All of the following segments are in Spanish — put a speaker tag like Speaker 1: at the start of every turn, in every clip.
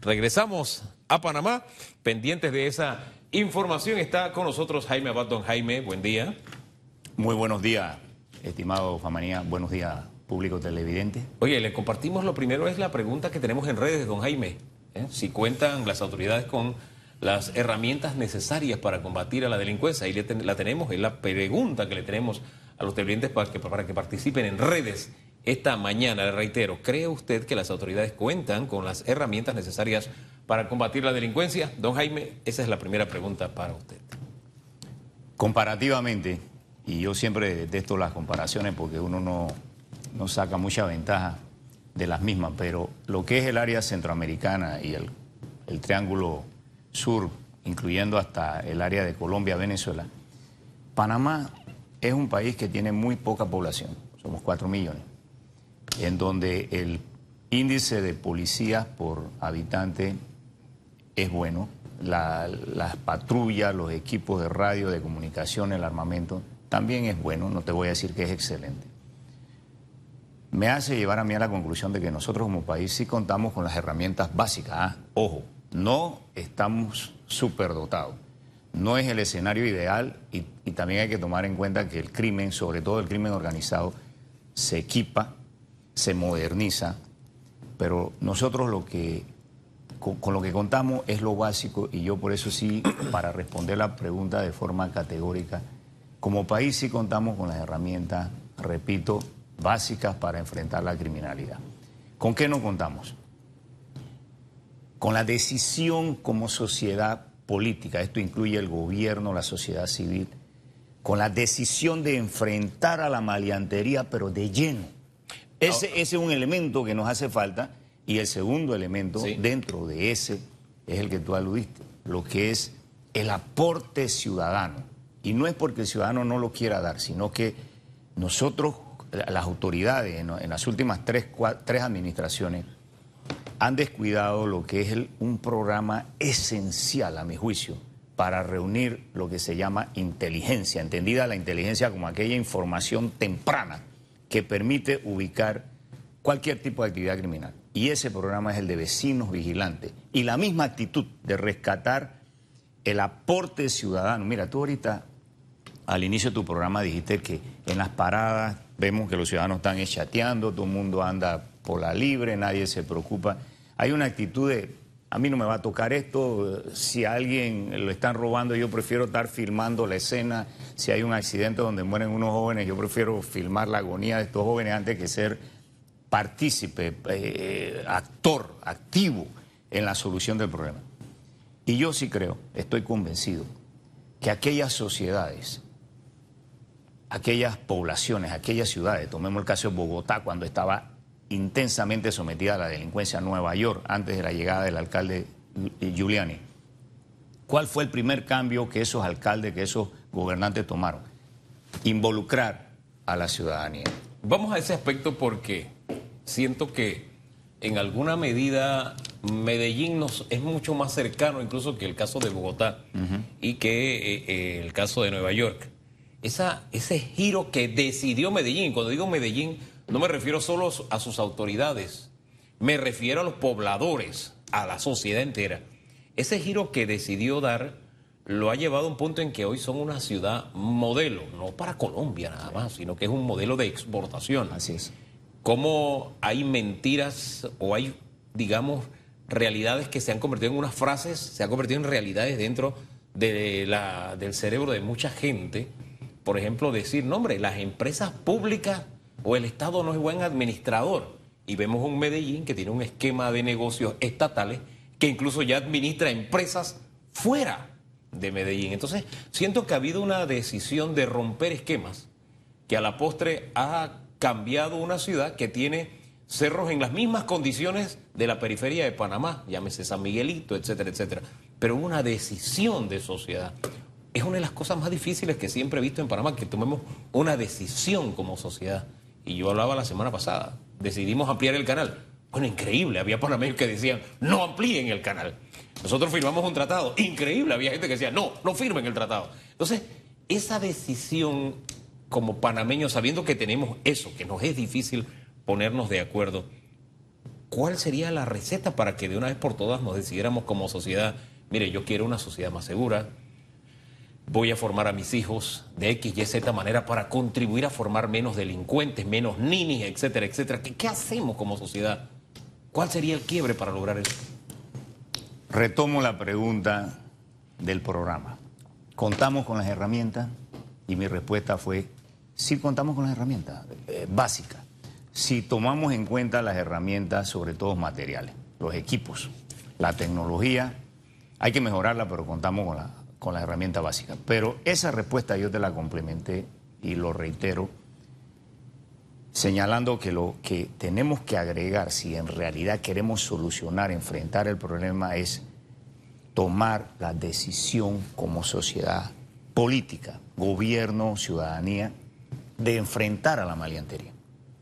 Speaker 1: Regresamos a Panamá, pendientes de esa información. Está con nosotros Jaime Abad. Don Jaime, buen día.
Speaker 2: Muy buenos días, estimado Famanía. Buenos días, público televidente.
Speaker 1: Oye, le compartimos lo primero, es la pregunta que tenemos en redes, don Jaime. ¿eh? Si cuentan las autoridades con las herramientas necesarias para combatir a la delincuencia. Ahí la tenemos, es la pregunta que le tenemos a los televidentes para que, para que participen en redes esta mañana. Le reitero, ¿cree usted que las autoridades cuentan con las herramientas necesarias para combatir la delincuencia? Don Jaime, esa es la primera pregunta para usted.
Speaker 2: Comparativamente, y yo siempre detesto las comparaciones porque uno no, no saca mucha ventaja de las mismas, pero lo que es el área centroamericana y el, el triángulo sur, incluyendo hasta el área de Colombia, Venezuela, Panamá es un país que tiene muy poca población, somos 4 millones, en donde el índice de policías por habitante es bueno, las patrullas, los equipos de radio, de comunicación, el armamento, también es bueno, no te voy a decir que es excelente. Me hace llevar a mí a la conclusión de que nosotros como país sí contamos con las herramientas básicas. ¿ah? Ojo, no estamos superdotados. No es el escenario ideal y, también hay que tomar en cuenta que el crimen, sobre todo el crimen organizado, se equipa, se moderniza, pero nosotros lo que con, lo que contamos es lo básico y yo por eso sí, para responder la pregunta de forma categórica, como país sí contamos con las herramientas, repito, básicas para enfrentar la criminalidad. ¿Con qué no contamos? con la decisión como sociedad política, esto incluye el gobierno, la sociedad civil, con la decisión de enfrentar a la maleantería, pero de lleno. Ese, es un elemento que nos hace falta y el segundo elemento dentro de ese es el que tú aludiste, lo que es el aporte ciudadano. Y no es porque el ciudadano no lo quiera dar, sino que nosotros, las autoridades, en, las últimas tres, tres administraciones, han descuidado lo que es un programa esencial, a mi juicio, para reunir lo que se llama inteligencia, entendida la inteligencia como aquella información temprana que permite ubicar cualquier tipo de actividad criminal. Y ese programa es el de vecinos vigilantes. Y la misma actitud de rescatar el aporte ciudadano. Mira, tú ahorita, al inicio de tu programa, dijiste que en las paradas vemos que los ciudadanos están chateando, todo el mundo anda por la libre, nadie se preocupa. Hay una actitud de, a mí no me va a tocar esto, si a alguien lo están robando yo prefiero estar filmando la escena, si hay un accidente donde mueren unos jóvenes yo prefiero filmar la agonía de estos jóvenes antes que ser partícipe, eh, actor, activo en la solución del problema. Y yo sí creo, estoy convencido, que aquellas sociedades, aquellas poblaciones, aquellas ciudades, tomemos el caso de Bogotá cuando estaba intensamente sometida a la delincuencia en Nueva York antes de la llegada del alcalde Giuliani. ¿Cuál fue el primer cambio que esos alcaldes, que esos gobernantes tomaron? Involucrar a la ciudadanía.
Speaker 1: Vamos a ese aspecto porque siento que en alguna medida Medellín nos es mucho más cercano incluso que el caso de Bogotá y que eh, eh, el caso de Nueva York. Esa, ese giro que decidió Medellín, cuando digo Medellín no me refiero solo a sus autoridades, me refiero a los pobladores, a la sociedad entera. Ese giro que decidió dar lo ha llevado a un punto en que hoy son una ciudad modelo, no para Colombia nada más, sino que es un modelo de exportación.
Speaker 2: Así es.
Speaker 1: Cómo hay mentiras o hay, digamos, realidades que se han convertido en unas frases, se han convertido en realidades dentro de la, del cerebro de mucha gente. Por ejemplo, decir, no hombre, las empresas públicas o el Estado no es buen administrador. Y vemos un Medellín que tiene un esquema de negocios estatales que incluso ya administra empresas fuera de Medellín. Entonces, siento que ha habido una decisión de romper esquemas que a la postre ha cambiado una ciudad que tiene cerros en las mismas condiciones de la periferia de Panamá, llámese San Miguelito, etcétera, etcétera. Pero una decisión de sociedad. Es una de las cosas más difíciles que siempre he visto en Panamá, que tomemos una decisión como sociedad. Y yo hablaba la semana pasada, decidimos ampliar el canal. Bueno, increíble, había panameños que decían, no amplíen el canal. Nosotros firmamos un tratado, increíble, había gente que decía, no, no firmen el tratado. Entonces, esa decisión como panameños, sabiendo que tenemos eso, que nos es difícil ponernos de acuerdo, ¿cuál sería la receta para que de una vez por todas nos decidiéramos como sociedad, mire, yo quiero una sociedad más segura, voy a formar a mis hijos de X, Y, Z manera para contribuir a formar menos delincuentes, menos ninis, etcétera, etcétera. ¿Qué, qué hacemos como sociedad? ¿Cuál sería el quiebre para lograr eso?
Speaker 2: Retomo la pregunta del programa. ¿Contamos con las herramientas? Y mi respuesta fue, sí contamos con las herramientas eh, básicas. Si tomamos en cuenta las herramientas, sobre todo materiales, los equipos, la tecnología, hay que mejorarla, pero contamos con, la, con las herramientas básicas. Pero esa respuesta yo te la complementé y lo reitero, señalando que lo que tenemos que agregar, si en realidad queremos solucionar, enfrentar el problema, es tomar la decisión como sociedad política, gobierno, ciudadanía, de enfrentar a la maleantería.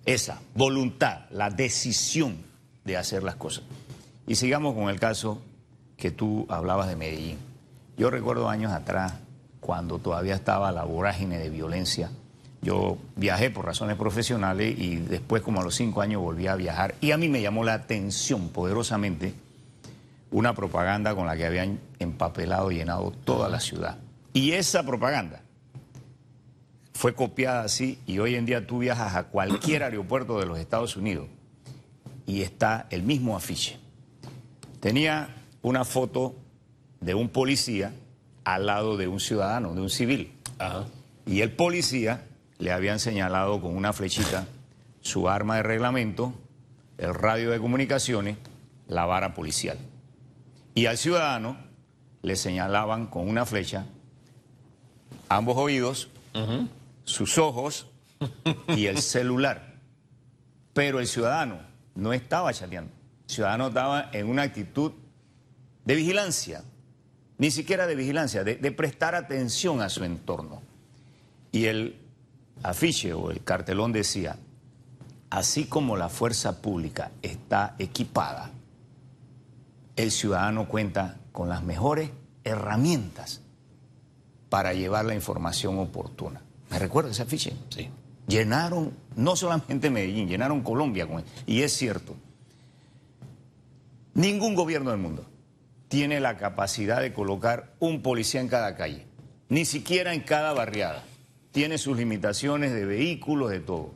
Speaker 2: Esa voluntad, la decisión de hacer las cosas. Y sigamos con el caso que tú hablabas de Medellín. Yo recuerdo años atrás, cuando todavía estaba la vorágine de violencia, yo viajé por razones profesionales y después, como a los cinco años, volví a viajar. Y a mí me llamó la atención poderosamente una propaganda con la que habían empapelado y llenado toda la ciudad. Y esa propaganda fue copiada así y hoy en día tú viajas a cualquier aeropuerto de los Estados Unidos y está el mismo afiche. Tenía una foto de un policía al lado de un ciudadano, de un civil. Y el policía le habían señalado con una flechita su arma de reglamento, el radio de comunicaciones, la vara policial. Y al ciudadano le señalaban con una flecha ambos oídos, sus ojos y el celular. Pero el ciudadano no estaba chateando. El ciudadano estaba en una actitud de vigilancia, ni siquiera de vigilancia, de, de prestar atención a su entorno. Y el afiche o el cartelón decía, así como la fuerza pública está equipada, el ciudadano cuenta con las mejores herramientas para llevar la información oportuna. ¿Me recuerda ese afiche?
Speaker 1: Sí.
Speaker 2: Llenaron, no solamente Medellín, llenaron Colombia con Y es cierto, ningún gobierno del mundo tiene la capacidad de colocar un policía en cada calle, ni siquiera en cada barriada. Tiene sus limitaciones de vehículos, de todo.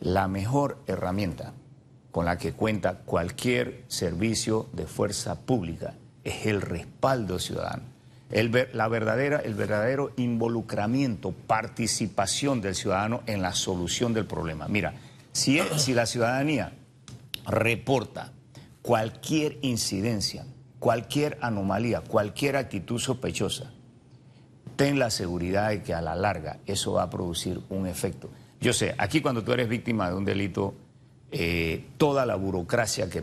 Speaker 2: La mejor herramienta con la que cuenta cualquier servicio de fuerza pública es el respaldo ciudadano. El, la verdadera, el verdadero involucramiento, participación del ciudadano en la solución del problema. Mira, si, si la ciudadanía reporta cualquier incidencia, cualquier anomalía, cualquier actitud sospechosa, ten la seguridad de que a la larga eso va a producir un efecto. Yo sé, aquí cuando tú eres víctima de un delito, eh, toda la burocracia que,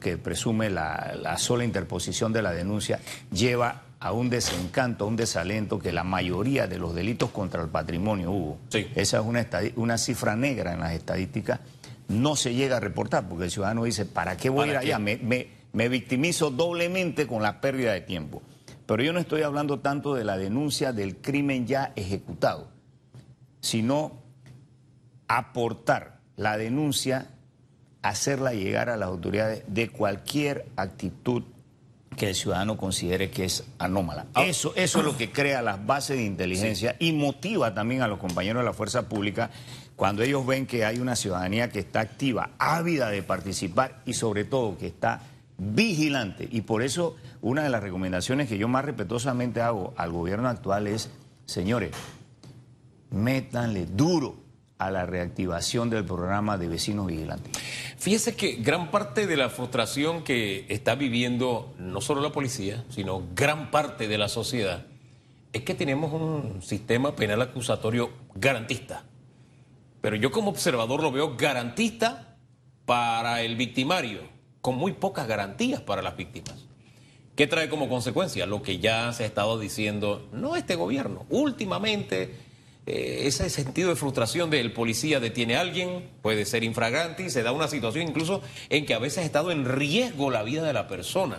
Speaker 2: que presume la, la, sola interposición de la denuncia lleva a un desencanto, a un desalento que la mayoría de los delitos contra el patrimonio hubo.
Speaker 1: Sí.
Speaker 2: Esa es una, una cifra negra en las estadísticas. No se llega a reportar porque el ciudadano dice, ¿para qué voy a ir allá? Me, me, me victimizo doblemente con la pérdida de tiempo. Pero yo no estoy hablando tanto de la denuncia del crimen ya ejecutado, sino aportar la denuncia, hacerla llegar a las autoridades de cualquier actitud que el ciudadano considere que es anómala. Eso, eso es lo que crea las bases de inteligencia sí. y motiva también a los compañeros de la fuerza pública cuando ellos ven que hay una ciudadanía que está activa, ávida de participar y sobre todo que está vigilante. Y por eso una de las recomendaciones que yo más respetuosamente hago al gobierno actual es, señores, métanle duro a la reactivación del programa de vecinos vigilantes.
Speaker 1: Fíjese que gran parte de la frustración que está viviendo no solo la policía, sino gran parte de la sociedad, es que tenemos un sistema penal acusatorio garantista. Pero yo como observador lo veo garantista para el victimario, con muy pocas garantías para las víctimas. ¿Qué trae como consecuencia? Lo que ya se ha estado diciendo, no este gobierno, últimamente eh, ese sentido de frustración del policía detiene a alguien, puede ser infragante, se da una situación incluso en que a veces ha estado en riesgo la vida de la persona.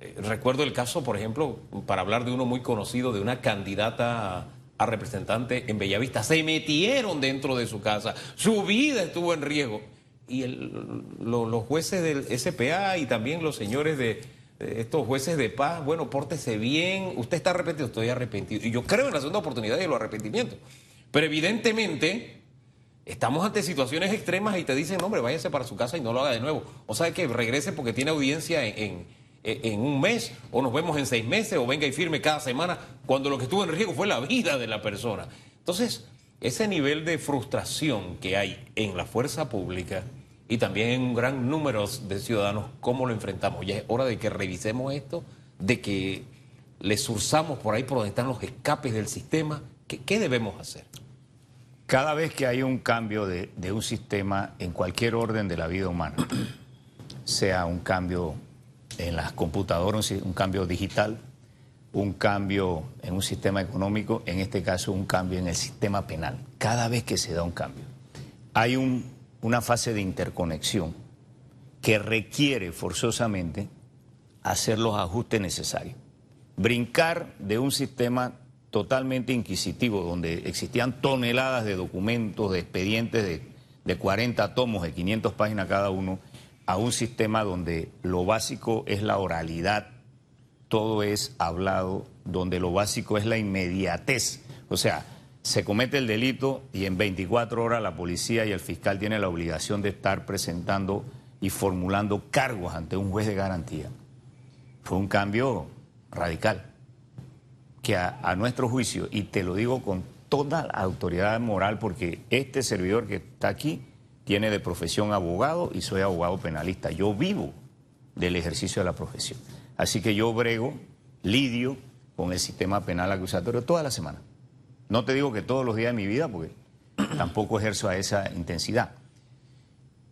Speaker 1: Eh, recuerdo el caso, por ejemplo, para hablar de uno muy conocido, de una candidata a, representante en Bellavista, se metieron dentro de su casa, su vida estuvo en riesgo y los jueces del SPA y también los señores de, estos jueces de paz, bueno, pórtese bien, usted está arrepentido, estoy arrepentido. Y yo creo en la segunda oportunidad y en los arrepentimientos. Pero evidentemente estamos ante situaciones extremas y te dicen, hombre, váyase para su casa y no lo haga de nuevo. O sea, que regrese porque tiene audiencia en, en, un mes, o nos vemos en seis meses, o venga y firme cada semana, cuando lo que estuvo en riesgo fue la vida de la persona. Entonces, ese nivel de frustración que hay en la fuerza pública y también en un gran número de ciudadanos, ¿cómo lo enfrentamos? Ya es hora de que revisemos esto, de que le surzamos por ahí por donde están los escapes del sistema. ¿Qué, debemos hacer?
Speaker 2: Cada vez que hay un cambio de, de un sistema en cualquier orden de la vida humana, sea un cambio en las computadoras, un cambio digital, un cambio en un sistema económico, en este caso un cambio en el sistema penal. Cada vez que se da un cambio, hay una fase de interconexión que requiere forzosamente hacer los ajustes necesarios. Brincar de un sistema totalmente inquisitivo, donde existían toneladas de documentos, de expedientes de, de 40 tomos, de 500 páginas cada uno, a un sistema donde lo básico es la oralidad, todo es hablado, donde lo básico es la inmediatez. O sea, se comete el delito y en 24 horas la policía y el fiscal tienen la obligación de estar presentando y formulando cargos ante un juez de garantía. Fue un cambio radical que a, nuestro juicio, y te lo digo con toda autoridad moral, porque este servidor que está aquí tiene de profesión abogado y soy abogado penalista. Yo vivo del ejercicio de la profesión. Así que yo brego, lidio con el sistema penal acusatorio toda la semana. No te digo que todos los días de mi vida, porque tampoco ejerzo a esa intensidad.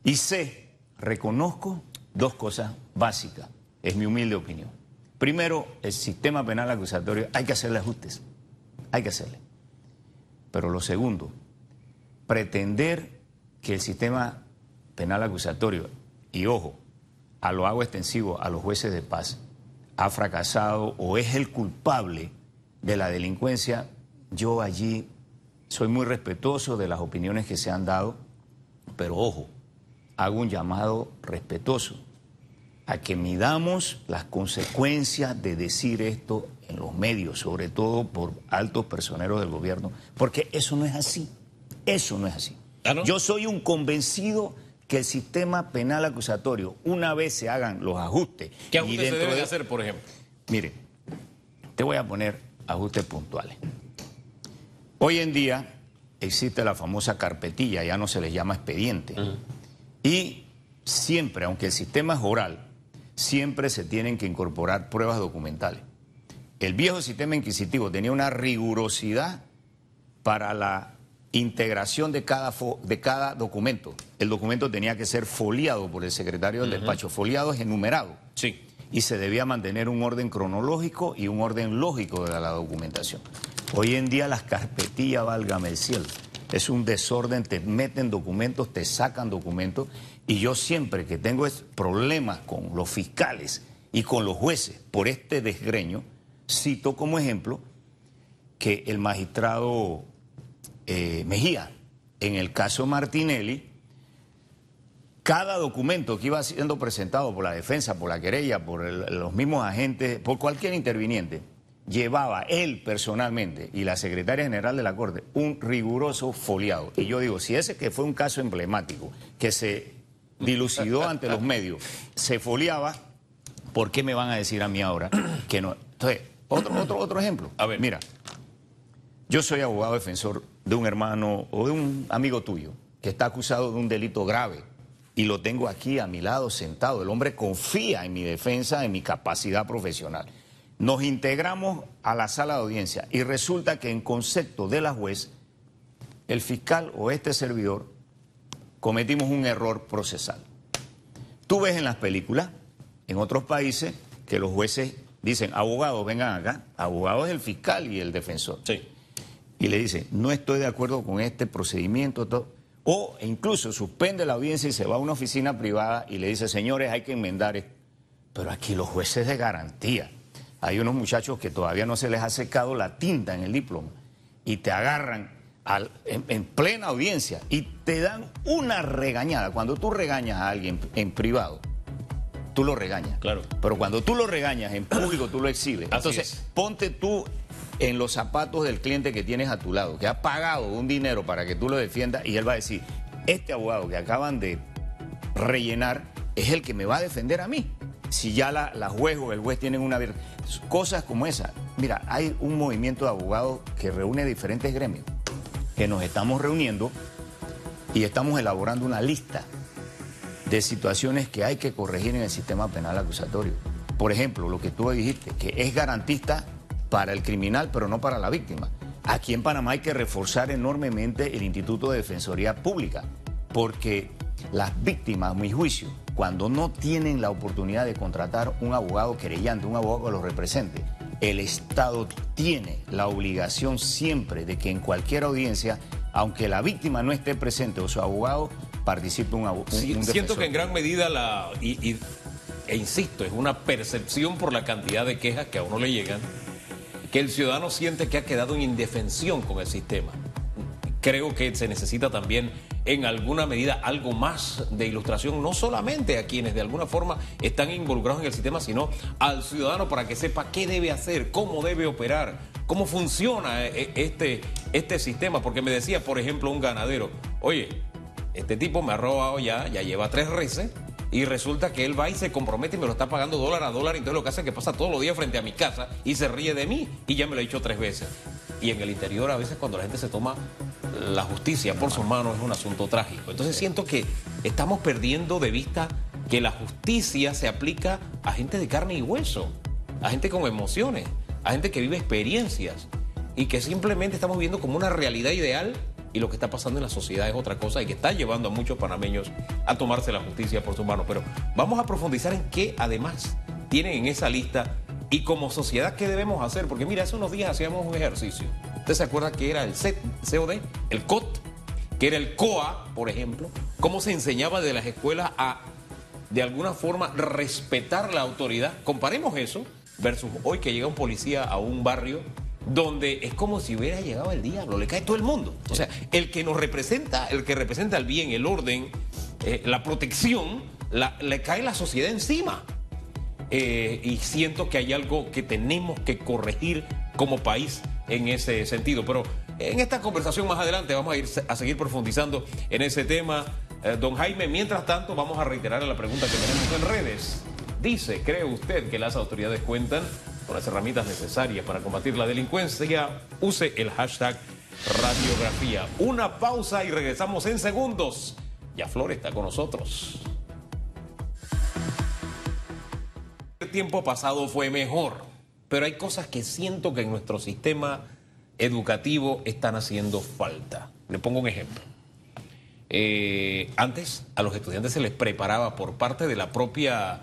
Speaker 2: Y sé, reconozco dos cosas básicas, es mi humilde opinión. Primero, el sistema penal acusatorio hay que hacerle ajustes, hay que hacerle. Pero lo segundo, pretender que el sistema penal acusatorio, y ojo, a lo hago extensivo a los jueces de paz, ha fracasado o es el culpable de la delincuencia, yo allí soy muy respetuoso de las opiniones que se han dado, pero ojo, hago un llamado respetuoso a que midamos las consecuencias de decir esto en los medios, sobre todo por altos personeros del gobierno, porque eso no es así, eso no es así. ¿Ah, Yo soy un convencido que el sistema penal acusatorio, una vez se hagan los ajustes...
Speaker 1: ¿Qué ajustes se deben hacer, por ejemplo?
Speaker 2: Mire, te voy a poner ajustes puntuales. Hoy en día existe la famosa carpetilla, ya no se les llama expediente. Y siempre, aunque el sistema es oral, siempre se tienen que incorporar pruebas documentales. El viejo sistema inquisitivo tenía una rigurosidad para la integración de cada, de cada documento. El documento tenía que ser foliado por el secretario del despacho. Foliado es enumerado.
Speaker 1: Sí.
Speaker 2: Y se debía mantener un orden cronológico y un orden lógico de la documentación. Hoy en día las carpetillas, válgame el cielo, es un desorden, te meten documentos, te sacan documentos. Y yo siempre que tengo problemas con los fiscales y con los jueces por este desgreño, cito como ejemplo que el magistrado eh, Mejía. En el caso Martinelli, cada documento que iba siendo presentado por la defensa, por la querella, por los mismos agentes, por cualquier interviniente, llevaba él personalmente y la secretaria general de la Corte un riguroso foliado. Y yo digo, si ese que fue un caso emblemático, que se dilucidó ante los medios, se foliaba, ¿por qué me van a decir a mí ahora que no? Entonces, otro, otro, otro ejemplo. A ver. Mira, yo soy abogado defensor de un hermano o de un amigo tuyo que está acusado de un delito grave y lo tengo aquí a mi lado sentado. El hombre confía en mi defensa, en mi capacidad profesional. Nos integramos a la sala de audiencia y resulta que en concepto de la juez, el fiscal o este servidor cometimos un error procesal. Tú ves en las películas, en otros países, que los jueces dicen, abogados, vengan acá, abogados el fiscal y el defensor.
Speaker 1: Sí
Speaker 2: y le dice, no estoy de acuerdo con este procedimiento, o incluso suspende la audiencia y se va a una oficina privada y le dice, señores, hay que enmendar esto. Pero aquí los jueces de garantía, hay unos muchachos que todavía no se les ha secado la tinta en el diploma y te agarran en, plena audiencia y te dan una regañada. Cuando tú regañas a alguien en privado, tú lo regañas.
Speaker 1: Claro.
Speaker 2: Pero cuando tú lo regañas en público, tú lo exhibes. Entonces, ponte tú en los zapatos del cliente que tienes a tu lado, que ha pagado un dinero para que tú lo defiendas y él va a decir, este abogado que acaban de rellenar es el que me va a defender a mí. Si ya la, la juez o el juez tienen una... Cosas como esa. Mira, hay un movimiento de abogados que reúne diferentes gremios, que nos estamos reuniendo y estamos elaborando una lista de situaciones que hay que corregir en el sistema penal acusatorio. Por ejemplo, lo que tú dijiste, que es garantista para el criminal, pero no para la víctima. Aquí en Panamá hay que reforzar enormemente el Instituto de Defensoría Pública, porque las víctimas, a mi juicio, cuando no tienen la oportunidad de contratar un abogado querellante, un abogado que los represente, el Estado tiene la obligación siempre de que en cualquier audiencia, aunque la víctima no esté presente o su abogado, participe un, abogado.
Speaker 1: Siento que en gran medida la... Y, e insisto, es una percepción por la cantidad de quejas que a uno le llegan, que el ciudadano siente que ha quedado en indefensión con el sistema. Creo que se necesita también en alguna medida algo más de ilustración, no solamente a quienes de alguna forma están involucrados en el sistema, sino al ciudadano para que sepa qué debe hacer, cómo debe operar, cómo funciona eh, este, este sistema. Porque me decía, por ejemplo, un ganadero, oye, este tipo me ha robado ya, ya lleva tres reces. Y resulta que él va y se compromete y me lo está pagando dólar a dólar. Entonces lo que hace es que pasa todos los días frente a mi casa y se ríe de mí. Y ya me lo ha dicho tres veces. Y en el interior a veces cuando la gente se toma la justicia por sus manos es un asunto trágico. Entonces siento que estamos perdiendo de vista que la justicia se aplica a gente de carne y hueso, a gente con emociones, a gente que vive experiencias y que simplemente estamos viendo como una realidad ideal y lo que está pasando en la sociedad es otra cosa y que está llevando a muchos panameños a tomarse la justicia por sus manos. Pero vamos a profundizar en qué además tienen en esa lista y como sociedad qué debemos hacer. Porque mira, hace unos días hacíamos un ejercicio. ¿Usted se acuerda que era el COD, el COT, que era el COA, por ejemplo? ¿Cómo se enseñaba de las escuelas a, de alguna forma, respetar la autoridad? Comparemos eso versus hoy que llega un policía a un barrio donde es como si hubiera llegado el diablo, le cae todo el mundo. O sea, el que nos representa, el que representa el bien, el orden, eh, la protección, le cae la sociedad encima. Eh, y siento que hay algo que tenemos que corregir como país en ese sentido. Pero en esta conversación más adelante vamos a ir a seguir profundizando en ese tema. Eh, don Jaime, mientras tanto, vamos a reiterar la pregunta que tenemos en redes. Dice, ¿cree usted que las autoridades cuentan con las herramientas necesarias para combatir la delincuencia, use el hashtag radiografía. Una pausa y regresamos en segundos. Ya Flor está con nosotros. El tiempo pasado fue mejor, pero hay cosas que siento que en nuestro sistema educativo están haciendo falta. Le pongo un ejemplo. Eh, antes a los estudiantes se les preparaba por parte de la propia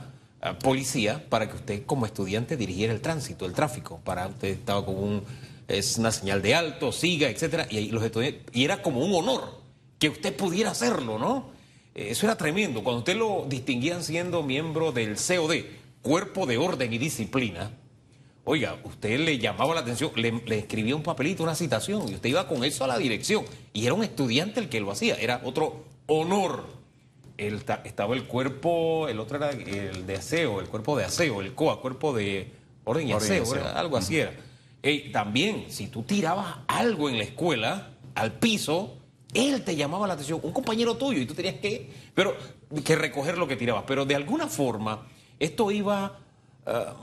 Speaker 1: policía para que usted como estudiante dirigiera el tránsito, el tráfico, para usted estaba con es una señal de alto, siga, etcétera, y, los y era como un honor que usted pudiera hacerlo, ¿no? Eh, eso era tremendo. Cuando usted lo distinguían siendo miembro del COD, Cuerpo de Orden y Disciplina, oiga, usted le llamaba la atención, le, le, escribía un papelito, una citación, y usted iba con eso a la dirección. Y era un estudiante el que lo hacía, era otro honor estaba el cuerpo, el otro era el de aseo, el cuerpo de aseo, el COA, cuerpo de orden y aseo, algo así era. también, si tú tirabas algo en la escuela, al piso, él te llamaba la atención, un compañero tuyo, y tú tenías que, pero, que recoger lo que tirabas. Pero de alguna forma, esto iba ah,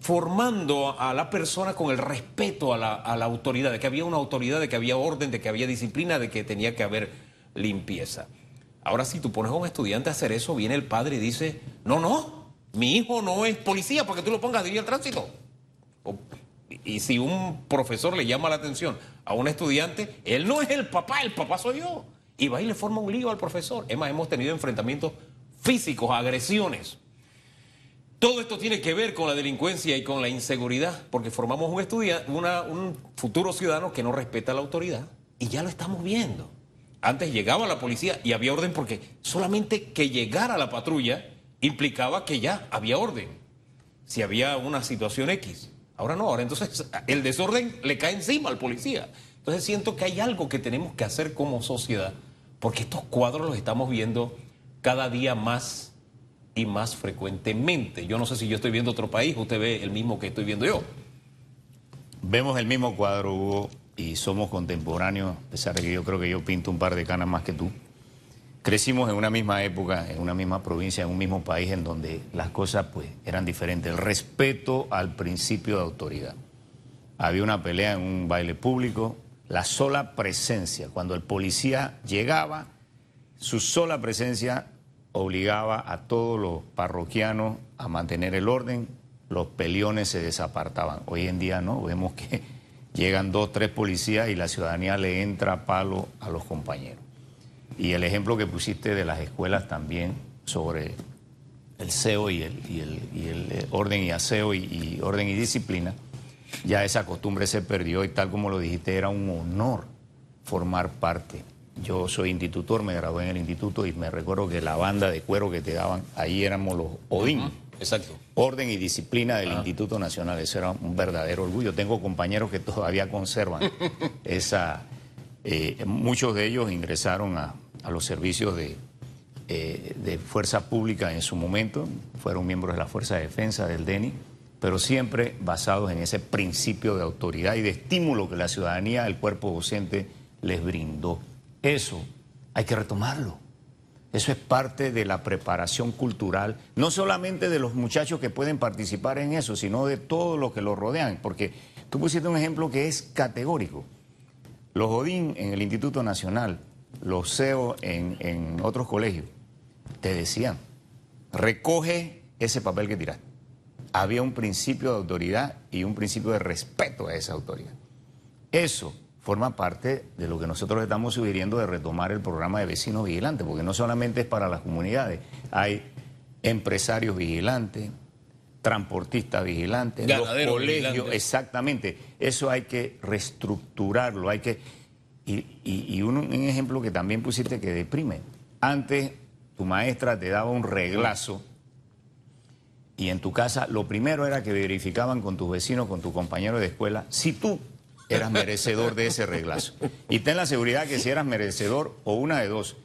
Speaker 1: formando a la persona con el respeto a la, a la autoridad, de que había una autoridad, de que había orden, de que había disciplina, de que tenía que haber limpieza. Ahora, si tú pones a un estudiante a hacer eso, viene el padre y dice, no, no, mi hijo no es policía porque tú lo pongas a dirigir el tránsito. y si un profesor le llama la atención a un estudiante, él no es el papá, el papá soy yo. Y va y le forma un lío al profesor. Es más, hemos tenido enfrentamientos físicos, agresiones. Todo esto tiene que ver con la delincuencia y con la inseguridad, porque formamos un estudiante, un futuro ciudadano que no respeta la autoridad. Y ya lo estamos viendo. Antes llegaba la policía y había orden porque solamente que llegara la patrulla implicaba que ya había orden. Si había una situación X. Ahora no, ahora entonces el desorden le cae encima al policía. Entonces siento que hay algo que tenemos que hacer como sociedad, porque estos cuadros los estamos viendo cada día más y más frecuentemente. Yo no sé si yo estoy viendo otro país, usted ve el mismo que estoy viendo yo.
Speaker 2: Vemos el mismo cuadro, Hugo, y somos contemporáneos, a pesar de que yo creo que yo pinto un par de canas más que tú. Crecimos en una misma época, en una misma provincia, en un mismo país en donde las cosas pues eran diferentes. El respeto al principio de autoridad. Había una pelea en un baile público, la sola presencia, cuando el policía llegaba, su sola presencia obligaba a todos los parroquianos a mantener el orden, los peliones se desapartaban. Hoy en día no, vemos que llegan dos, tres policías y la ciudadanía le entra a palo a los compañeros. Y el ejemplo que pusiste de las escuelas también sobre el SEO y el, eh, orden y aseo y, orden y disciplina, ya esa costumbre se perdió y tal como lo dijiste, era un honor formar parte. Yo soy institutor, me gradué en el instituto y me recuerdo que la banda de cuero que te daban, ahí éramos los ODIN.
Speaker 1: Exacto.
Speaker 2: Orden y disciplina del Instituto Nacional, eso era un verdadero orgullo. Tengo compañeros que todavía conservan esa... Eh, muchos de ellos ingresaron a, los servicios de, eh, de fuerza pública en su momento, fueron miembros de la Fuerza de Defensa del DENI, pero siempre basados en ese principio de autoridad y de estímulo que la ciudadanía, el cuerpo docente les brindó. Eso hay que retomarlo. Eso es parte de la preparación cultural, no solamente de los muchachos que pueden participar en eso, sino de todos los que los rodean, porque tú pusiste un ejemplo que es categórico. Los ODIN en el Instituto Nacional, los CEO en, otros colegios, te decían, recoge ese papel que tiraste. Había un principio de autoridad y un principio de respeto a esa autoridad. Eso forma parte de lo que nosotros estamos sugiriendo de retomar el programa de vecinos vigilantes, porque no solamente es para las comunidades, hay empresarios vigilantes, transportistas vigilantes, los colegios, exactamente, eso hay que reestructurarlo, hay que... Y, un, ejemplo que también pusiste que deprime, antes tu maestra te daba un reglazo y en tu casa lo primero era que verificaban con tus vecinos, con tus compañeros de escuela, si tú eras merecedor de ese reglazo. Y ten la seguridad que si eras merecedor o una de dos,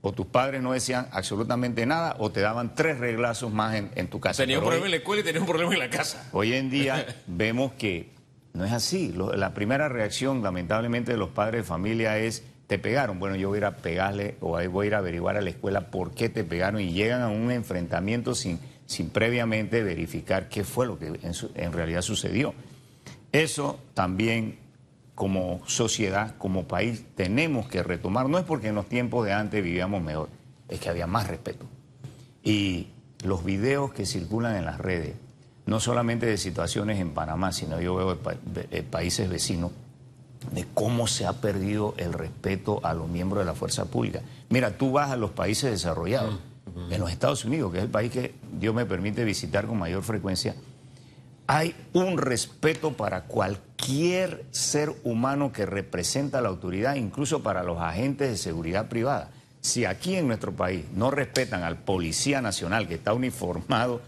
Speaker 2: o tus padres no decían absolutamente nada o te daban tres reglazos más en, tu casa.
Speaker 1: Tenía un problema en la escuela y tenía un problema en la casa.
Speaker 2: Hoy en día vemos que no es así. la primera reacción, lamentablemente, de los padres de familia es, te pegaron. Bueno, yo voy a ir a pegarle o voy a ir a averiguar a la escuela por qué te pegaron y llegan a un enfrentamiento sin, sin previamente verificar qué fue lo que en realidad sucedió. Eso también como sociedad, como país, tenemos que retomar. No es porque en los tiempos de antes vivíamos mejor, es que había más respeto. Y los videos que circulan en las redes, no solamente de situaciones en Panamá, sino yo veo de, países vecinos, de cómo se ha perdido el respeto a los miembros de la fuerza pública. Mira, tú vas a los países desarrollados, en los Estados Unidos, que es el país que Dios me permite visitar con mayor frecuencia, hay un respeto para cualquier ser humano que representa la autoridad, incluso para los agentes de seguridad privada. Si aquí en nuestro país no respetan al policía nacional que está uniformado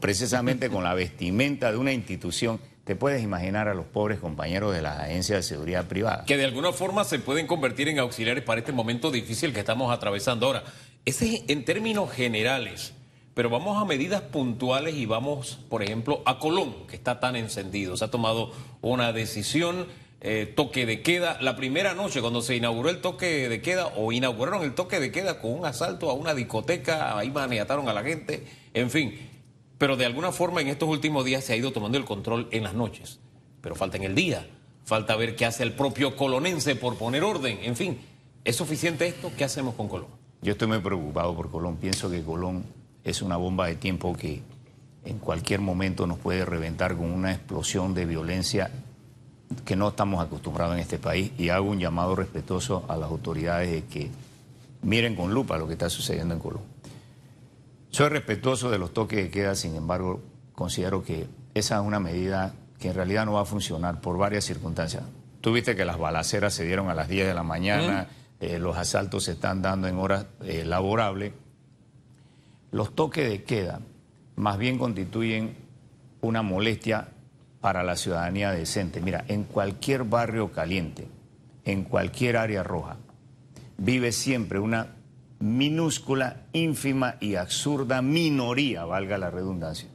Speaker 2: precisamente con la vestimenta de una institución, te puedes imaginar a los pobres compañeros de las agencias de seguridad privada.
Speaker 1: Que de alguna forma se pueden convertir en auxiliares para este momento difícil que estamos atravesando ahora. Ese en términos generales. Pero vamos a medidas puntuales y vamos, por ejemplo, a Colón, que está tan encendido. Se ha tomado una decisión, eh, toque de queda. La primera noche, cuando se inauguró el toque de queda, o inauguraron el toque de queda con un asalto a una discoteca, ahí maniataron a la gente, en fin. Pero de alguna forma en estos últimos días se ha ido tomando el control en las noches. Pero falta en el día. Falta ver qué hace el propio colonense por poner orden. En fin, ¿es suficiente esto? ¿Qué hacemos con Colón?
Speaker 2: Yo estoy muy preocupado por Colón. Pienso que Colón es una bomba de tiempo que en cualquier momento nos puede reventar con una explosión de violencia que no estamos acostumbrados en este país y hago un llamado respetuoso a las autoridades de que miren con lupa lo que está sucediendo en Colombia. Soy respetuoso de los toques de queda, sin embargo, considero que esa es una medida que en realidad no va a funcionar por varias circunstancias. Tuviste que las balaceras se dieron a las 10 de la mañana, eh, los asaltos se están dando en horas eh, laborables los toques de queda más bien constituyen una molestia para la ciudadanía decente. Mira, en cualquier barrio caliente, en cualquier área roja, vive siempre una minúscula, ínfima y absurda minoría, valga la redundancia,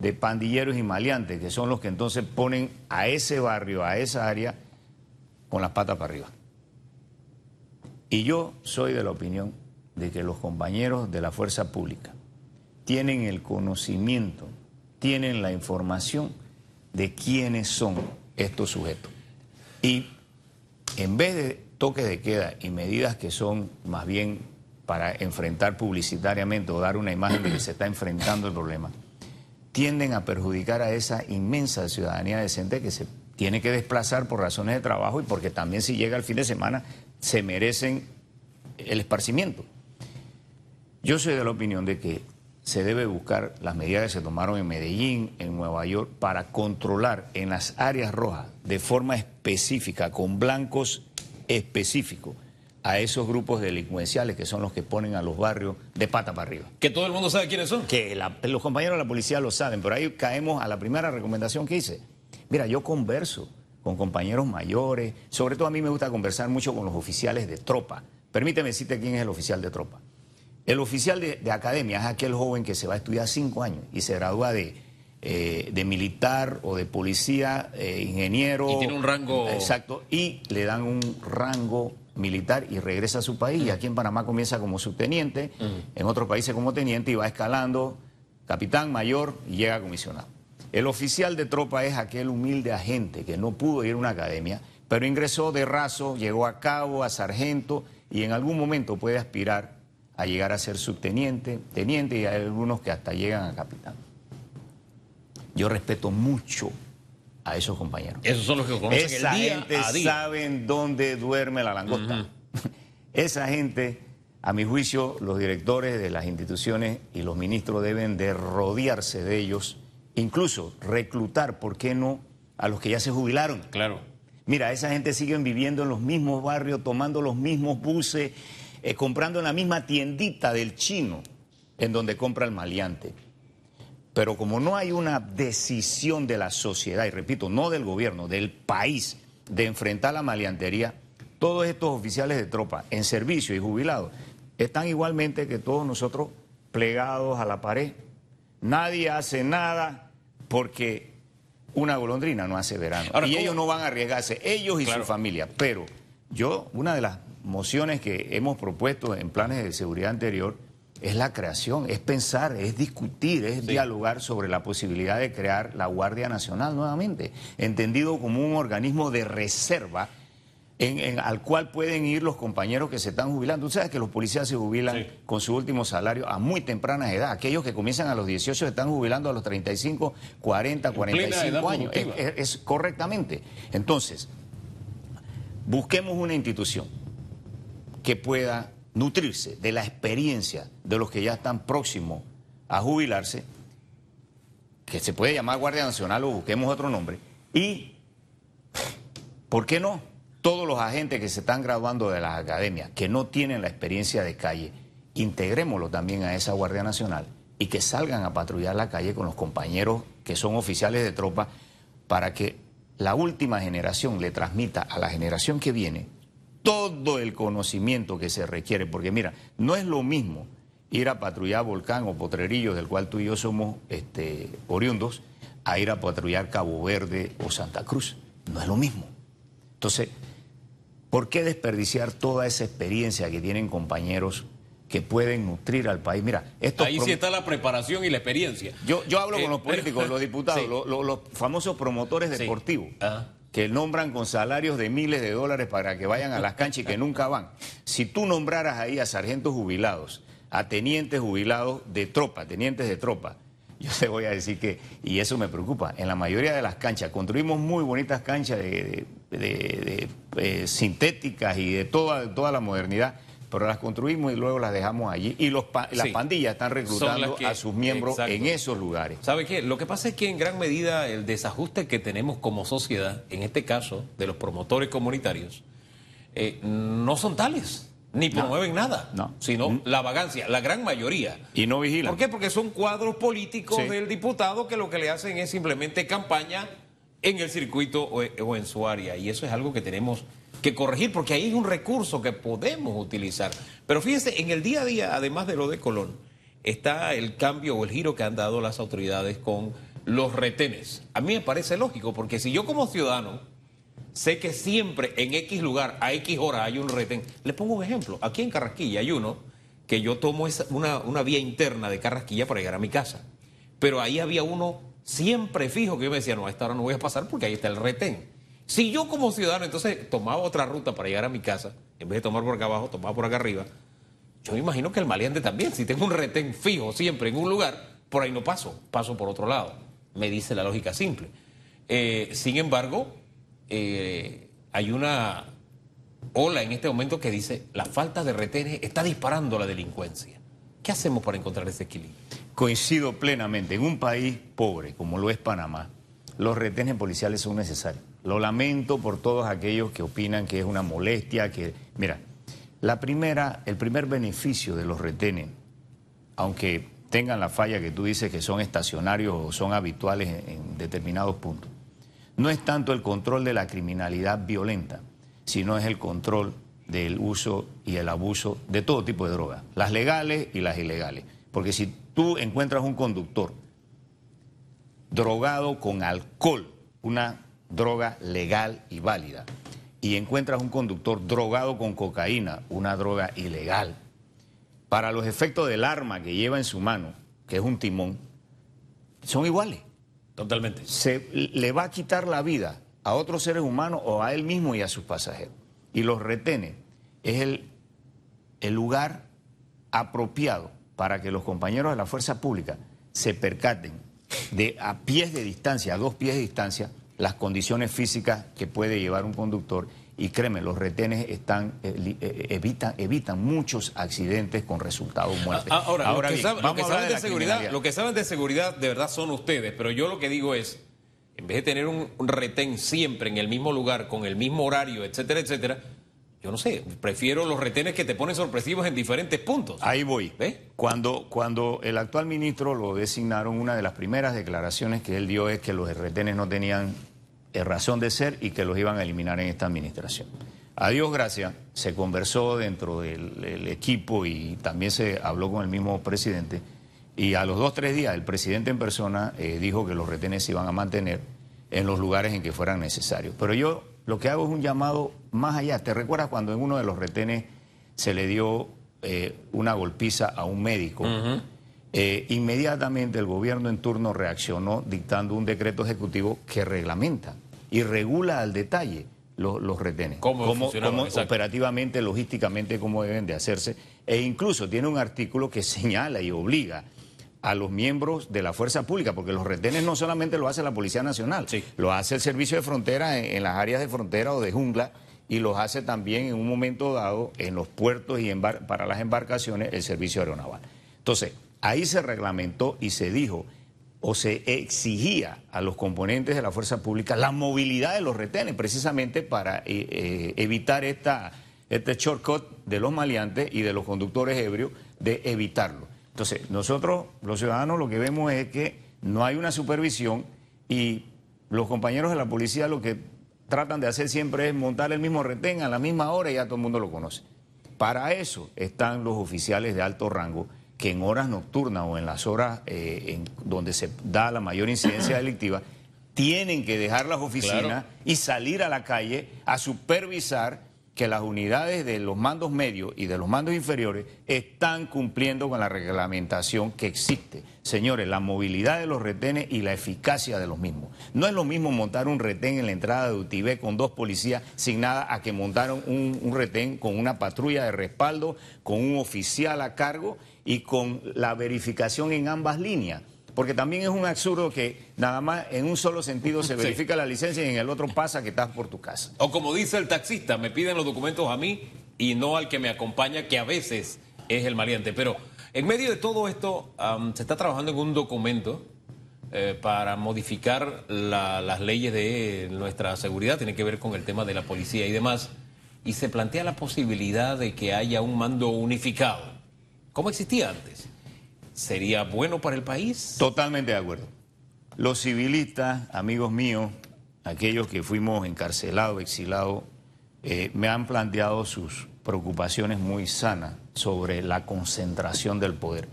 Speaker 2: de pandilleros y maleantes, que son los que entonces ponen a ese barrio, a esa área, con las patas para arriba. Y yo soy de la opinión de que los compañeros de la fuerza pública tienen el conocimiento, tienen la información de quiénes son estos sujetos. Y en vez de toques de queda y medidas que son más bien para enfrentar publicitariamente o dar una imagen de que se está enfrentando el problema, tienden a perjudicar a esa inmensa ciudadanía decente que se tiene que desplazar por razones de trabajo y porque también si llega el fin de semana se merecen el esparcimiento. Yo soy de la opinión de que se debe buscar las medidas que se tomaron en Medellín, en Nueva York, para controlar en las áreas rojas de forma específica, con blancos específicos, a esos grupos delincuenciales que son los que ponen a los barrios de pata para arriba.
Speaker 1: Que todo el mundo sabe quiénes son.
Speaker 2: Que los compañeros de la policía lo saben, pero ahí caemos a la primera recomendación que hice. Mira, yo converso con compañeros mayores, sobre todo a mí me gusta conversar mucho con los oficiales de tropa. Permíteme decirte quién es el oficial de tropa. El oficial de, academia es aquel joven que se va a estudiar cinco años y se gradúa de, eh, de militar o de policía, eh, ingeniero.
Speaker 1: Y tiene un rango.
Speaker 2: Exacto. Y le dan un rango militar y regresa a su país. Y aquí en Panamá comienza como subteniente, en otros países como teniente y va escalando, capitán, mayor y llega a comisionado. El oficial de tropa es aquel humilde agente que no pudo ir a una academia, pero ingresó de raso, llegó a cabo, a sargento y en algún momento puede aspirar a llegar a ser subteniente, teniente y hay algunos que hasta llegan a capitán. Yo respeto mucho a esos compañeros.
Speaker 1: Esos son los que conocen
Speaker 2: Esa
Speaker 1: el día
Speaker 2: gente
Speaker 1: a día.
Speaker 2: saben dónde duerme la langosta. Esa gente, a mi juicio, los directores de las instituciones y los ministros deben de rodearse de ellos, incluso reclutar, ¿por qué no?, a los que ya se jubilaron.
Speaker 1: Claro.
Speaker 2: Mira, esa gente sigue viviendo en los mismos barrios, tomando los mismos buses eh, comprando en la misma tiendita del chino en donde compra el maleante. Pero como no hay una decisión de la sociedad, y repito, no del gobierno, del país, de enfrentar la maleantería, todos estos oficiales de tropa en servicio y jubilados están igualmente que todos nosotros plegados a la pared. Nadie hace nada porque una golondrina no hace verano. y ellos no van a arriesgarse, ellos y su familia. Pero yo, una de las mociones que hemos propuesto en planes de seguridad anterior es la creación, es pensar, es discutir, es dialogar sobre la posibilidad de crear la Guardia Nacional nuevamente, entendido como un organismo de reserva en, al cual pueden ir los compañeros que se están jubilando. Tú sabes que los policías se jubilan con su último salario a muy temprana edad. Aquellos que comienzan a los 18 se están jubilando a los 35, 40, 45 años. es correctamente. Entonces, busquemos una institución que pueda nutrirse de la experiencia de los que ya están próximos a jubilarse, que se puede llamar Guardia Nacional o busquemos otro nombre, y, ¿por qué no? Todos los agentes que se están graduando de las academias, que no tienen la experiencia de calle, integrémoslo también a esa Guardia Nacional y que salgan a patrullar la calle con los compañeros que son oficiales de tropa para que la última generación le transmita a la generación que viene todo el conocimiento que se requiere, porque mira, no es lo mismo ir a patrullar Volcán o Potrerillos, del cual tú y yo somos este, oriundos, a ir a patrullar Cabo Verde o Santa Cruz. No es lo mismo. Entonces, ¿por qué desperdiciar toda esa experiencia que tienen compañeros que pueden nutrir al país? Mira,
Speaker 1: esto Ahí sí está la preparación y la experiencia.
Speaker 2: Yo, yo hablo con los eh, políticos, los diputados, los, famosos promotores deportivos que nombran con salarios de miles de dólares para que vayan a las canchas y que nunca van. Si tú nombraras ahí a sargentos jubilados, a tenientes jubilados de tropa, tenientes de tropa, yo te voy a decir que, y eso me preocupa, en la mayoría de las canchas, construimos muy bonitas canchas de, eh, sintéticas y de toda, toda la modernidad, pero las construimos y luego las dejamos allí. Y los las pandillas están reclutando a sus miembros en esos lugares.
Speaker 1: ¿Sabe qué? Lo que pasa es que en gran medida el desajuste que tenemos como sociedad, en este caso de los promotores comunitarios, eh, no son tales. Ni promueven nada, sino mm. la vagancia, la gran mayoría.
Speaker 2: Y no vigilan.
Speaker 1: ¿Por qué? Porque son cuadros políticos del diputado que lo que le hacen es simplemente campaña en el circuito o en su área. Y eso es algo que tenemos que corregir, porque ahí hay un recurso que podemos utilizar. Pero fíjense, en el día a día, además de lo de Colón, está el cambio o el giro que han dado las autoridades con los retenes. A mí me parece lógico, porque si yo como ciudadano sé que siempre en X lugar, a X hora hay un retén, le pongo un ejemplo. Aquí en Carrasquilla hay uno que yo tomo una, una vía interna de Carrasquilla para llegar a mi casa. Pero ahí había uno siempre fijo que yo me decía, no, a esta hora no voy a pasar porque ahí está el retén. Si yo como ciudadano entonces tomaba otra ruta para llegar a mi casa, en vez de tomar por acá abajo, tomaba por acá arriba, yo me imagino que el maleante también, si tengo un retén fijo siempre en un lugar, por ahí no paso, paso por otro lado. Me dice la lógica simple. Eh, sin embargo, eh, hay una ola en este momento que dice la falta de retenes está disparando la delincuencia. ¿Qué hacemos para encontrar ese equilibrio?
Speaker 2: Coincido plenamente. En un país pobre como lo es Panamá, los retenes policiales son necesarios. Lo lamento por todos aquellos que opinan que es una molestia, que mira, la primera, el primer beneficio de los retenes, aunque tengan la falla que tú dices que son estacionarios o son habituales en, en determinados puntos, no es tanto el control de la criminalidad violenta, sino es el control del uso y el abuso de todo tipo de drogas, las legales y las ilegales. Porque si tú encuentras un conductor drogado con alcohol, una droga legal y válida, y encuentras un conductor drogado con cocaína, una droga ilegal, para los efectos del arma que lleva en su mano, que es un timón, son iguales.
Speaker 1: Totalmente.
Speaker 2: Se le va a quitar la vida a otros seres humanos o a él mismo y a sus pasajeros. Y los retene es el, el lugar apropiado para que los compañeros de la fuerza pública se percaten de a pies de distancia, a dos pies de distancia, las condiciones físicas que puede llevar un conductor. Y créeme, los retenes están, eh, eh, evitan, evitan muchos accidentes con resultados muertes.
Speaker 1: Ah, ahora, Ahora lo que, saben, lo que saben de, seguridad, lo que saben de seguridad de verdad son ustedes, pero yo lo que digo es, en vez de tener un retén siempre en el mismo lugar, con el mismo horario, etcétera, etcétera, yo no sé, prefiero los retenes que te ponen sorpresivos en diferentes puntos.
Speaker 2: Ahí voy. ¿Ves? Cuando, cuando el actual ministro lo designaron, una de las primeras declaraciones que él dio es que los retenes no tenían eh, razón de ser y que los iban a eliminar en esta administración. A Dios gracias, se conversó dentro del, equipo y también se habló con el mismo presidente. Y a los dos, tres días, el presidente en persona eh, dijo que los retenes se iban a mantener en los lugares en que fueran necesarios. Pero yo lo que hago es un llamado más allá. ¿Te recuerdas cuando en uno de los retenes se le dio eh, una golpiza a un médico? Eh, inmediatamente el gobierno en turno reaccionó dictando un decreto ejecutivo que reglamenta y regula al detalle los, retenes.
Speaker 1: ¿Cómo, cómo,
Speaker 2: operativamente, logísticamente, cómo deben de hacerse. E incluso tiene un artículo que señala y obliga a los miembros de la fuerza pública, porque los retenes no solamente lo hace la Policía Nacional, lo hace el Servicio de Frontera en, las áreas de frontera o de jungla y los hace también en un momento dado en los puertos y para las embarcaciones el Servicio Aeronaval. Entonces, ahí se reglamentó y se dijo o se exigía a los componentes de la fuerza pública la movilidad de los retenes, precisamente para eh, eh, evitar esta, este shortcut de los maleantes y de los conductores ebrios de evitarlo. Entonces, nosotros, los ciudadanos, lo que vemos es que no hay una supervisión y los compañeros de la policía lo que tratan de hacer siempre es montar el mismo retén a la misma hora y ya todo el mundo lo conoce. Para eso están los oficiales de alto rango que en horas nocturnas o en las horas eh, en donde se da la mayor incidencia delictiva, tienen que dejar las oficinas y salir a la calle a supervisar que las unidades de los mandos medios y de los mandos inferiores están cumpliendo con la reglamentación que existe. Señores, la movilidad de los retenes y la eficacia de los mismos. No es lo mismo montar un retén en la entrada de UTIBE con dos policías sin nada a que montaron un, un retén con una patrulla de respaldo, con un oficial a cargo y con la verificación en ambas líneas. Porque también es un absurdo que nada más en un solo sentido se verifica la licencia y en el otro pasa que estás por tu casa.
Speaker 1: O como dice el taxista, me piden los documentos a mí y no al que me acompaña, que a veces es el maleante. Pero en medio de todo esto, se está trabajando en un documento eh, para modificar las leyes de nuestra seguridad, tiene que ver con el tema de la policía y demás, y se plantea la posibilidad de que haya un mando unificado, como existía antes. ¿Sería bueno para el país?
Speaker 2: Totalmente de acuerdo. Los civilistas, amigos míos, aquellos que fuimos encarcelados, exilados, eh, me han planteado sus preocupaciones muy sanas sobre la concentración del poder.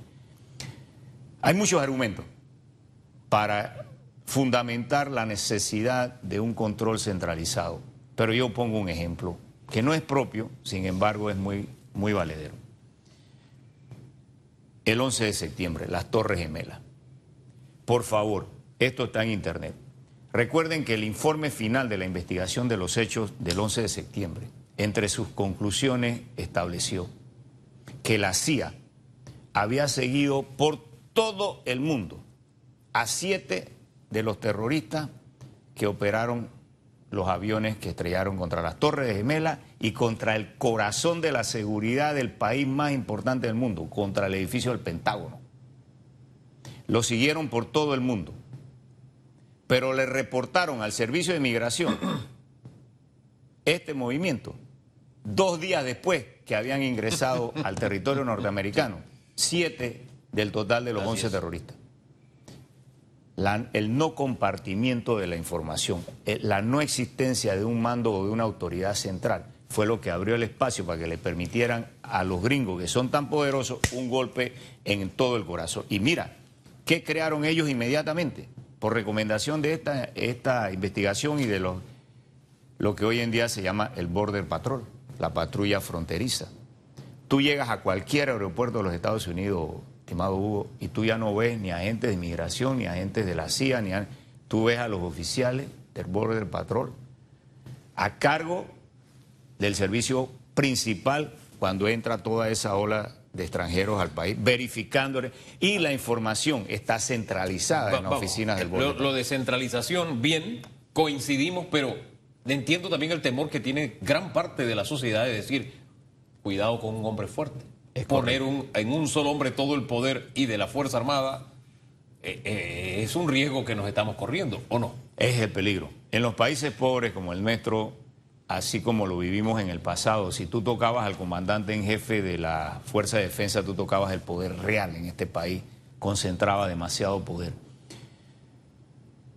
Speaker 2: Hay muchos argumentos para fundamentar la necesidad de un control centralizado, pero yo pongo un ejemplo que no es propio, sin embargo es muy, muy valedero. El 11 de septiembre, las Torres Gemelas. Por favor, esto está en internet. Recuerden que el informe final de la investigación de los hechos del 11 de septiembre, entre sus conclusiones, estableció que la CIA había seguido por todo el mundo a siete de los terroristas que operaron los aviones que estrellaron contra las Torres de Gemela y contra el corazón de la seguridad del país más importante del mundo, contra el edificio del Pentágono. Lo siguieron por todo el mundo, pero le reportaron al Servicio de Migración este movimiento dos días después que habían ingresado al territorio norteamericano, siete del total de los once terroristas el no compartimiento de la información, eh, la no existencia de un mando o de una autoridad central fue lo que abrió el espacio para que le permitieran a los gringos que son tan poderosos un golpe en todo el corazón. Y mira, ¿qué crearon ellos inmediatamente? Por recomendación de esta, esta investigación y de lo que hoy en día se llama el Border Patrol, la patrulla fronteriza. Tú llegas a cualquier aeropuerto de los Estados Unidos, estimado Hugo, y tú ya no ves ni agentes de inmigración, ni agentes de la CIA, ni tú ves a los oficiales del Border Patrol a cargo del servicio principal cuando entra toda esa ola de extranjeros al país, verificándole, y la información está centralizada en las oficinas del Border.
Speaker 1: Lo, lo de centralización, bien, coincidimos, pero entiendo también el temor que tiene gran parte de la sociedad de decir, cuidado con un hombre fuerte poner en un solo hombre todo el poder y de la Fuerza Armada eh, eh, es un riesgo que nos estamos corriendo, ¿o no?
Speaker 2: Es el peligro. En los países pobres como el nuestro, así como lo vivimos en el pasado, si tú tocabas al comandante en jefe de la Fuerza de Defensa, tú tocabas el poder real en este país, concentraba demasiado poder.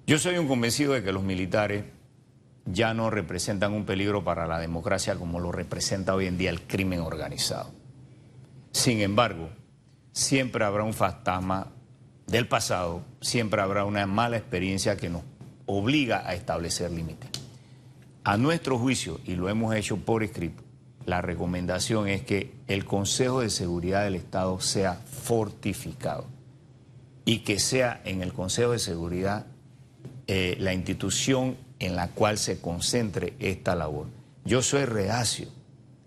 Speaker 2: Yo soy un convencido de que los militares ya no representan un peligro para la democracia como lo representa hoy en día el crimen organizado. Sin embargo, siempre habrá un fantasma del pasado, siempre habrá una mala experiencia que nos obliga a establecer límites. A nuestro juicio, y lo hemos hecho por escrito, la recomendación es que el Consejo de Seguridad del Estado sea fortificado y que sea en el Consejo de Seguridad eh, la institución en la cual se concentre esta labor. Yo soy reacio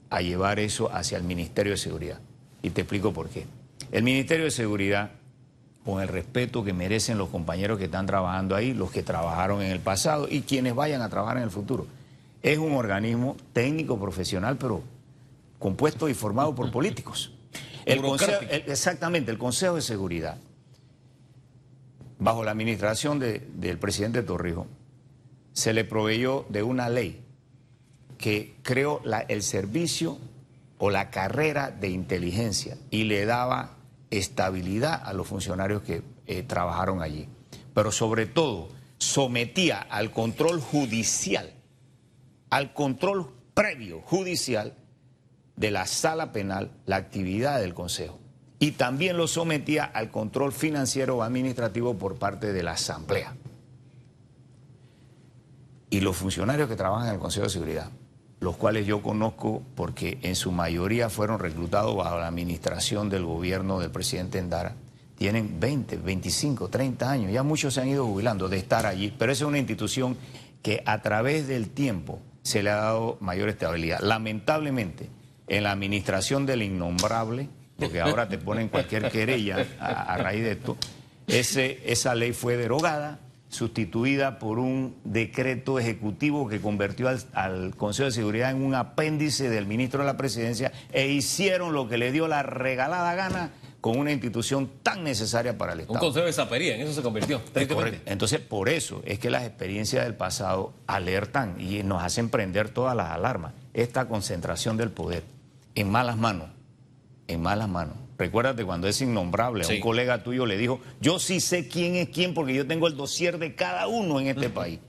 Speaker 2: a llevar eso hacia el Ministerio de Seguridad. Y te explico por qué. El Ministerio de Seguridad, con el respeto que merecen los compañeros que están trabajando ahí, los que trabajaron en el pasado y quienes vayan a trabajar en el futuro, es un organismo técnico, profesional, pero compuesto y formado por políticos. El exactamente, el Consejo de Seguridad, bajo la administración del presidente Torrijos, se le proveyó de una ley que creó el servicio o la carrera de inteligencia y le daba estabilidad a los funcionarios que eh, trabajaron allí. Pero sobre todo sometía al control judicial, al control previo judicial de la sala penal la actividad del Consejo. Y también lo sometía al control financiero o administrativo por parte de la Asamblea. Y los funcionarios que trabajan en el Consejo de Seguridad los cuales yo conozco porque en su mayoría fueron reclutados bajo la administración del gobierno del presidente Endara, tienen 20, 25, 30 años, ya muchos se han ido jubilando de estar allí, pero esa es una institución que a través del tiempo se le ha dado mayor estabilidad. Lamentablemente, en la administración del innombrable, porque ahora te ponen cualquier querella a, raíz de esto, esa ley fue derogada sustituida por un decreto ejecutivo que convirtió al, Consejo de Seguridad en un apéndice del ministro de la Presidencia e hicieron lo que le dio la regalada gana con una institución tan necesaria para el Estado.
Speaker 1: Un consejo de sapería, en eso se convirtió.
Speaker 2: Entonces, por eso es que las experiencias del pasado alertan y nos hacen prender todas las alarmas. Esta concentración del poder en malas manos, en malas manos Recuérdate cuando es innombrable, un colega tuyo le dijo, yo sí sé quién es quién porque yo tengo el dossier de cada uno en este país.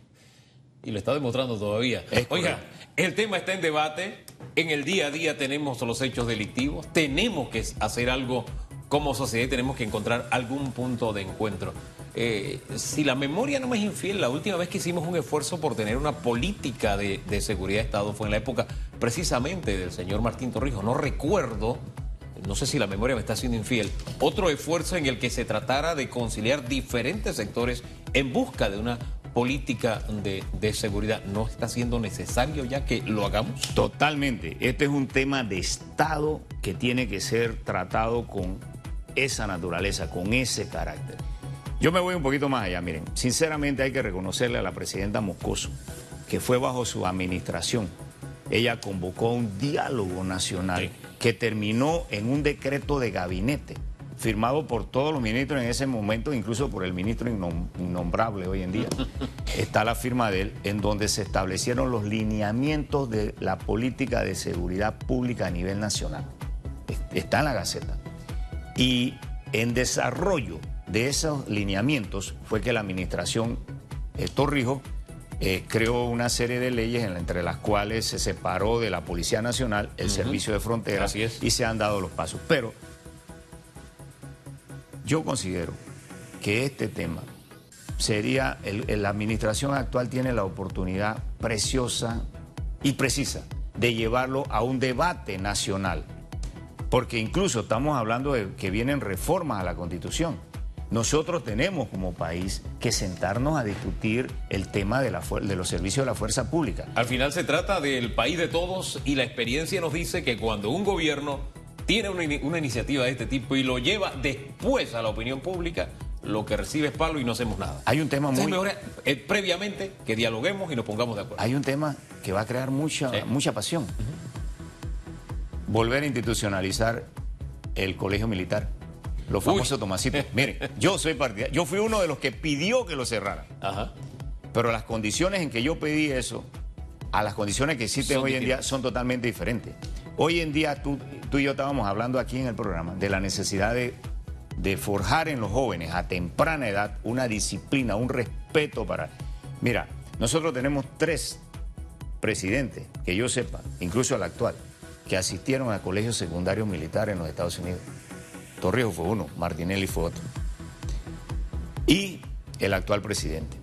Speaker 1: y lo está demostrando todavía. Oiga, el tema está en debate, en el día a día tenemos los hechos delictivos, tenemos que hacer algo como sociedad y tenemos que encontrar algún punto de encuentro. Eh, si la memoria no me es infiel, la última vez que hicimos un esfuerzo por tener una política de, seguridad de Estado fue en la época precisamente del señor Martín Torrijos. No recuerdo, no sé si la memoria me está siendo infiel, otro esfuerzo en el que se tratara de conciliar diferentes sectores en busca de una política de, de, seguridad. ¿No está siendo necesario ya que lo hagamos?
Speaker 2: Totalmente. Este es un tema de Estado que tiene que ser tratado con esa naturaleza, con ese carácter. Yo me voy un poquito más allá, miren, sinceramente hay que reconocerle a la presidenta Moscoso que fue bajo su administración. Ella convocó un diálogo nacional que terminó en un decreto de gabinete firmado por todos los ministros en ese momento, incluso por el ministro innombrable hoy en día. Está la firma de él, en donde se establecieron los lineamientos de la política de seguridad pública a nivel nacional. Está en la Gaceta. Y en desarrollo de esos lineamientos fue que la administración eh, Torrijos eh, creó una serie de leyes entre las cuales se separó de la Policía Nacional el Servicio de Fronteras y se han dado los pasos. Pero yo considero que este tema sería, la administración actual tiene la oportunidad preciosa y precisa de llevarlo a un debate nacional, porque incluso estamos hablando de que vienen reformas a la Constitución. Nosotros tenemos como país que sentarnos a discutir el tema de, los servicios de la fuerza pública.
Speaker 1: Al final se trata del país de todos y la experiencia nos dice que cuando un gobierno tiene una, iniciativa de este tipo y lo lleva después a la opinión pública, lo que recibe es palo y no hacemos nada.
Speaker 2: Hay un tema muy...
Speaker 1: Eh, previamente que dialoguemos y nos pongamos de acuerdo.
Speaker 2: Hay un tema que va a crear mucha, mucha pasión. Volver a institucionalizar el colegio militar. Los famosos Tomasitos. Miren, yo soy partidario. Yo fui uno de los que pidió que lo cerraran. Ajá. Pero las condiciones en que yo pedí eso, a las condiciones que existen hoy en día, son totalmente diferentes. Hoy en día tú, tú y yo estábamos hablando aquí en el programa de la necesidad de, de forjar en los jóvenes a temprana edad una disciplina, un respeto para... Mira, nosotros tenemos tres presidentes, que yo sepa, incluso el actual, que asistieron a colegios secundarios militares en los Estados Unidos. Torrijos fue uno, Martinelli fue otro. Y el actual presidente.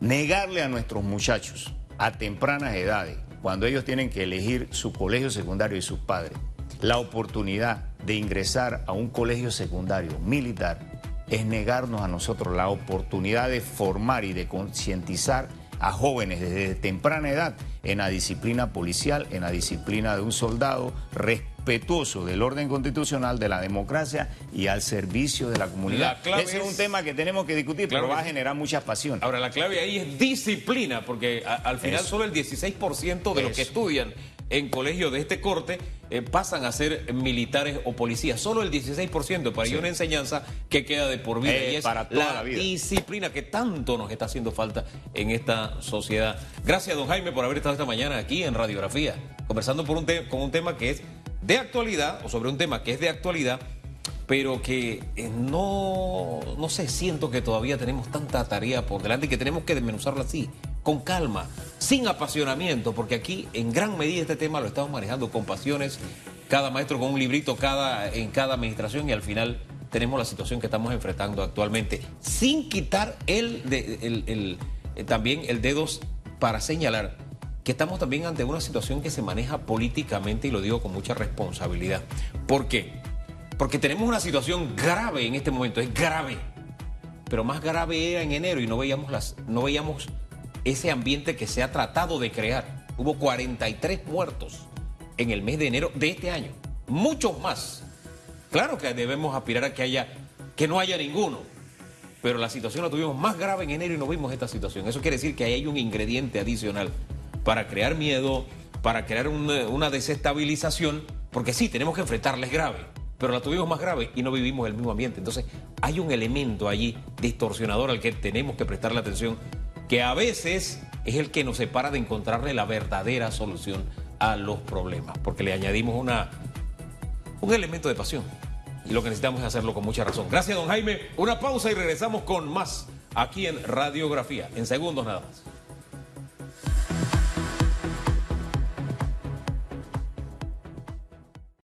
Speaker 2: Negarle a nuestros muchachos a tempranas edades, cuando ellos tienen que elegir su colegio secundario y sus padres, la oportunidad de ingresar a un colegio secundario militar, es negarnos a nosotros la oportunidad de formar y de concientizar a jóvenes desde temprana edad en la disciplina policial, en la disciplina de un soldado respetuoso del orden constitucional, de la democracia y al servicio de la comunidad. Ese es, un tema que tenemos que discutir, pero va a generar mucha pasión.
Speaker 1: Ahora, la clave ahí es disciplina, porque al final solo el 16% de los que estudian en colegios de este corte eh, pasan a ser militares o policías. Solo el 16%, para ello una enseñanza que queda de por vida. Eh, y es para toda la, vida. disciplina que tanto nos está haciendo falta en esta sociedad. Gracias, don Jaime, por haber estado esta mañana aquí en Radiografía, conversando por un con un tema que es de actualidad, o sobre un tema que es de actualidad, pero que eh, no, no sé, siento que todavía tenemos tanta tarea por delante y que tenemos que desmenuzarla así con calma, sin apasionamiento, porque aquí en gran medida este tema lo estamos manejando con pasiones, cada maestro con un librito cada, en cada administración y al final tenemos la situación que estamos enfrentando actualmente, sin quitar el, eh, también el dedo para señalar que estamos también ante una situación que se maneja políticamente y lo digo con mucha responsabilidad. ¿Por qué? Porque tenemos una situación grave en este momento, es grave. Pero más grave era en enero y no veíamos las no veíamos ese ambiente que se ha tratado de crear. Hubo 43 muertos en el mes de enero de este año, muchos más. Claro que debemos aspirar a que haya que no haya ninguno, pero la situación la tuvimos más grave en enero y no vimos esta situación. Eso quiere decir que ahí hay un ingrediente adicional para crear miedo, para crear una, una desestabilización, porque sí, tenemos que enfrentarles grave, pero la tuvimos más grave y no vivimos el mismo ambiente. Entonces, hay un elemento allí distorsionador al que tenemos que prestarle atención que a veces es el que nos separa de encontrarle la verdadera solución a los problemas, porque le añadimos una, un elemento de pasión. Y lo que necesitamos es hacerlo con mucha razón. Gracias, don Jaime. Una pausa y regresamos con más aquí en Radiografía, en segundos nada más.